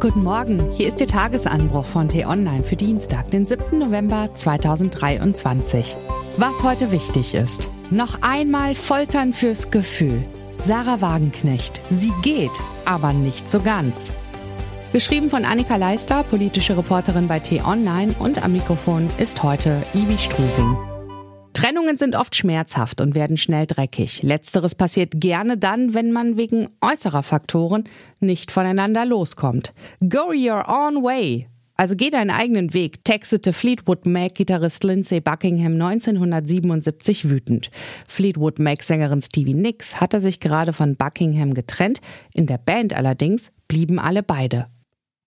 Guten Morgen, hier ist Ihr Tagesanbruch von T-Online für Dienstag, den 7. November 2023. Was heute wichtig ist. Noch einmal Foltern fürs Gefühl. Sarah Wagenknecht. Sie geht, aber nicht so ganz. Geschrieben von Annika Leister, politische Reporterin bei T-Online und am Mikrofon ist heute Ivi Strüving. Trennungen sind oft schmerzhaft und werden schnell dreckig. Letzteres passiert gerne dann, wenn man wegen äußerer Faktoren nicht voneinander loskommt. Go your own way. Also geh deinen eigenen Weg, textete Fleetwood Mac-Gitarrist Lindsay Buckingham 1977 wütend. Fleetwood Mac-Sängerin Stevie Nicks hatte sich gerade von Buckingham getrennt, in der Band allerdings blieben alle beide.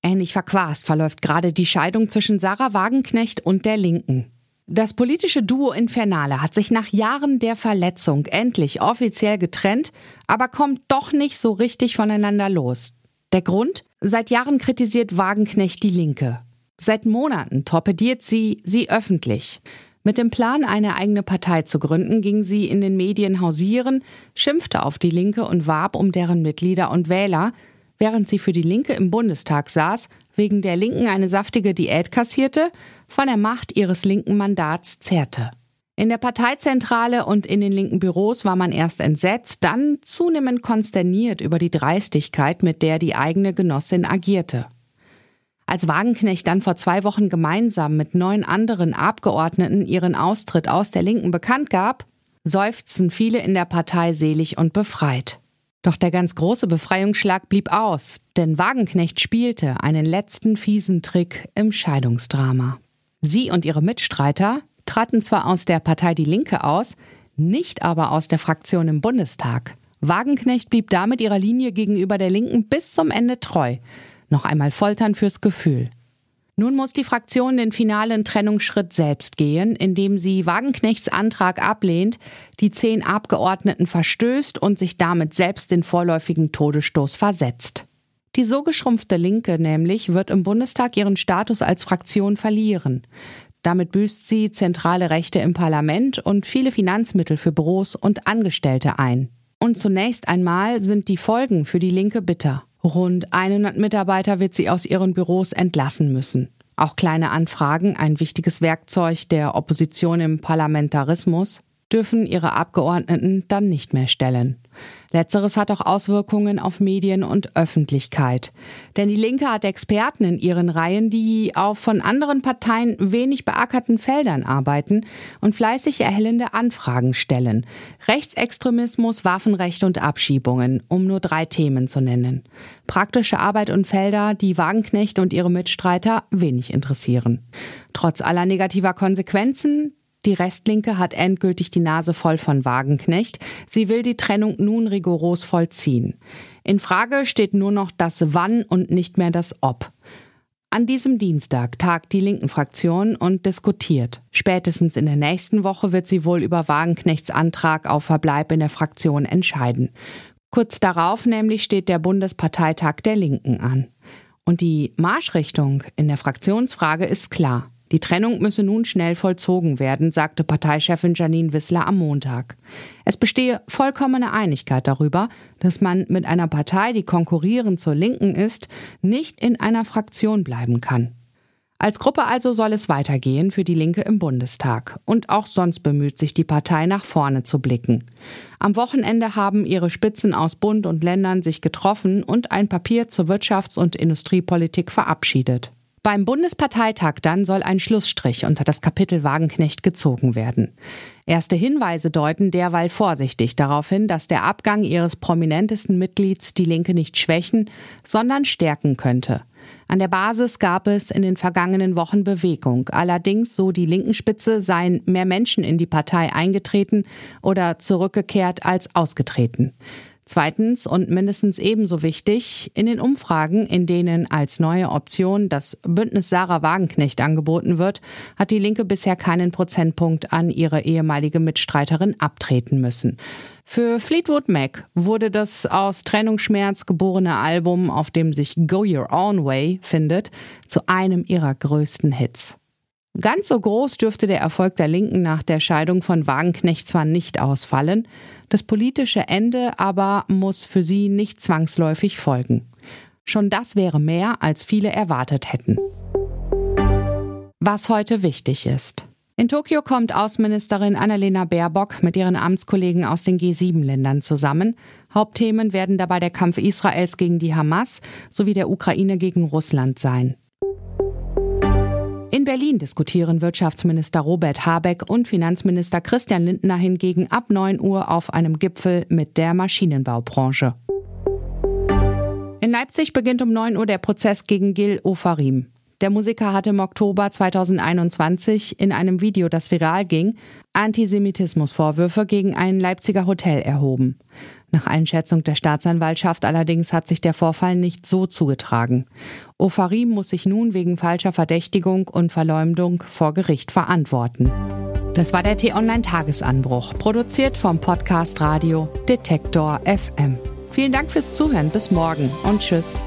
Ähnlich verquast verläuft gerade die Scheidung zwischen Sarah Wagenknecht und der Linken. Das politische Duo Infernale hat sich nach Jahren der Verletzung endlich offiziell getrennt, aber kommt doch nicht so richtig voneinander los. Der Grund? Seit Jahren kritisiert Wagenknecht die Linke. Seit Monaten torpediert sie sie öffentlich. Mit dem Plan, eine eigene Partei zu gründen, ging sie in den Medien hausieren, schimpfte auf die Linke und warb um deren Mitglieder und Wähler, während sie für die Linke im Bundestag saß, wegen der Linken eine saftige Diät kassierte von der Macht ihres linken Mandats zehrte. In der Parteizentrale und in den linken Büros war man erst entsetzt, dann zunehmend konsterniert über die Dreistigkeit, mit der die eigene Genossin agierte. Als Wagenknecht dann vor zwei Wochen gemeinsam mit neun anderen Abgeordneten ihren Austritt aus der Linken bekannt gab, seufzten viele in der Partei selig und befreit. Doch der ganz große Befreiungsschlag blieb aus, denn Wagenknecht spielte einen letzten fiesen Trick im Scheidungsdrama. Sie und ihre Mitstreiter traten zwar aus der Partei Die Linke aus, nicht aber aus der Fraktion im Bundestag. Wagenknecht blieb damit ihrer Linie gegenüber der Linken bis zum Ende treu. Noch einmal foltern fürs Gefühl. Nun muss die Fraktion den finalen Trennungsschritt selbst gehen, indem sie Wagenknechts Antrag ablehnt, die zehn Abgeordneten verstößt und sich damit selbst den vorläufigen Todesstoß versetzt. Die so geschrumpfte Linke nämlich wird im Bundestag ihren Status als Fraktion verlieren. Damit büßt sie zentrale Rechte im Parlament und viele Finanzmittel für Büros und Angestellte ein. Und zunächst einmal sind die Folgen für die Linke bitter. Rund 100 Mitarbeiter wird sie aus ihren Büros entlassen müssen. Auch kleine Anfragen, ein wichtiges Werkzeug der Opposition im Parlamentarismus, dürfen ihre Abgeordneten dann nicht mehr stellen. Letzteres hat auch Auswirkungen auf Medien und Öffentlichkeit. Denn die Linke hat Experten in ihren Reihen, die auf von anderen Parteien wenig beackerten Feldern arbeiten und fleißig erhellende Anfragen stellen. Rechtsextremismus, Waffenrecht und Abschiebungen, um nur drei Themen zu nennen. Praktische Arbeit und Felder, die Wagenknecht und ihre Mitstreiter wenig interessieren. Trotz aller negativer Konsequenzen, die Restlinke hat endgültig die Nase voll von Wagenknecht. Sie will die Trennung nun rigoros vollziehen. In Frage steht nur noch das Wann und nicht mehr das Ob. An diesem Dienstag tagt die linken Fraktion und diskutiert. Spätestens in der nächsten Woche wird sie wohl über Wagenknechts Antrag auf Verbleib in der Fraktion entscheiden. Kurz darauf nämlich steht der Bundesparteitag der Linken an. Und die Marschrichtung in der Fraktionsfrage ist klar. Die Trennung müsse nun schnell vollzogen werden, sagte Parteichefin Janine Wissler am Montag. Es bestehe vollkommene Einigkeit darüber, dass man mit einer Partei, die konkurrierend zur Linken ist, nicht in einer Fraktion bleiben kann. Als Gruppe also soll es weitergehen für die Linke im Bundestag. Und auch sonst bemüht sich die Partei nach vorne zu blicken. Am Wochenende haben ihre Spitzen aus Bund und Ländern sich getroffen und ein Papier zur Wirtschafts- und Industriepolitik verabschiedet. Beim Bundesparteitag dann soll ein Schlussstrich unter das Kapitel Wagenknecht gezogen werden. Erste Hinweise deuten derweil vorsichtig darauf hin, dass der Abgang ihres prominentesten Mitglieds die Linke nicht schwächen, sondern stärken könnte. An der Basis gab es in den vergangenen Wochen Bewegung. Allerdings, so die linken Spitze, seien mehr Menschen in die Partei eingetreten oder zurückgekehrt als ausgetreten. Zweitens und mindestens ebenso wichtig, in den Umfragen, in denen als neue Option das Bündnis Sarah Wagenknecht angeboten wird, hat die Linke bisher keinen Prozentpunkt an ihre ehemalige Mitstreiterin abtreten müssen. Für Fleetwood Mac wurde das aus Trennungsschmerz geborene Album, auf dem sich Go Your Own Way findet, zu einem ihrer größten Hits. Ganz so groß dürfte der Erfolg der Linken nach der Scheidung von Wagenknecht zwar nicht ausfallen, das politische Ende aber muss für sie nicht zwangsläufig folgen. Schon das wäre mehr, als viele erwartet hätten. Was heute wichtig ist. In Tokio kommt Außenministerin Annalena Baerbock mit ihren Amtskollegen aus den G7-Ländern zusammen. Hauptthemen werden dabei der Kampf Israels gegen die Hamas sowie der Ukraine gegen Russland sein. In Berlin diskutieren Wirtschaftsminister Robert Habeck und Finanzminister Christian Lindner hingegen ab 9 Uhr auf einem Gipfel mit der Maschinenbaubranche. In Leipzig beginnt um 9 Uhr der Prozess gegen Gil Ofarim. Der Musiker hatte im Oktober 2021 in einem Video, das viral ging, Antisemitismusvorwürfe gegen ein Leipziger Hotel erhoben. Nach Einschätzung der Staatsanwaltschaft allerdings hat sich der Vorfall nicht so zugetragen. Ofarim muss sich nun wegen falscher Verdächtigung und Verleumdung vor Gericht verantworten. Das war der T-Online-Tagesanbruch, produziert vom Podcast Radio Detektor FM. Vielen Dank fürs Zuhören, bis morgen und tschüss.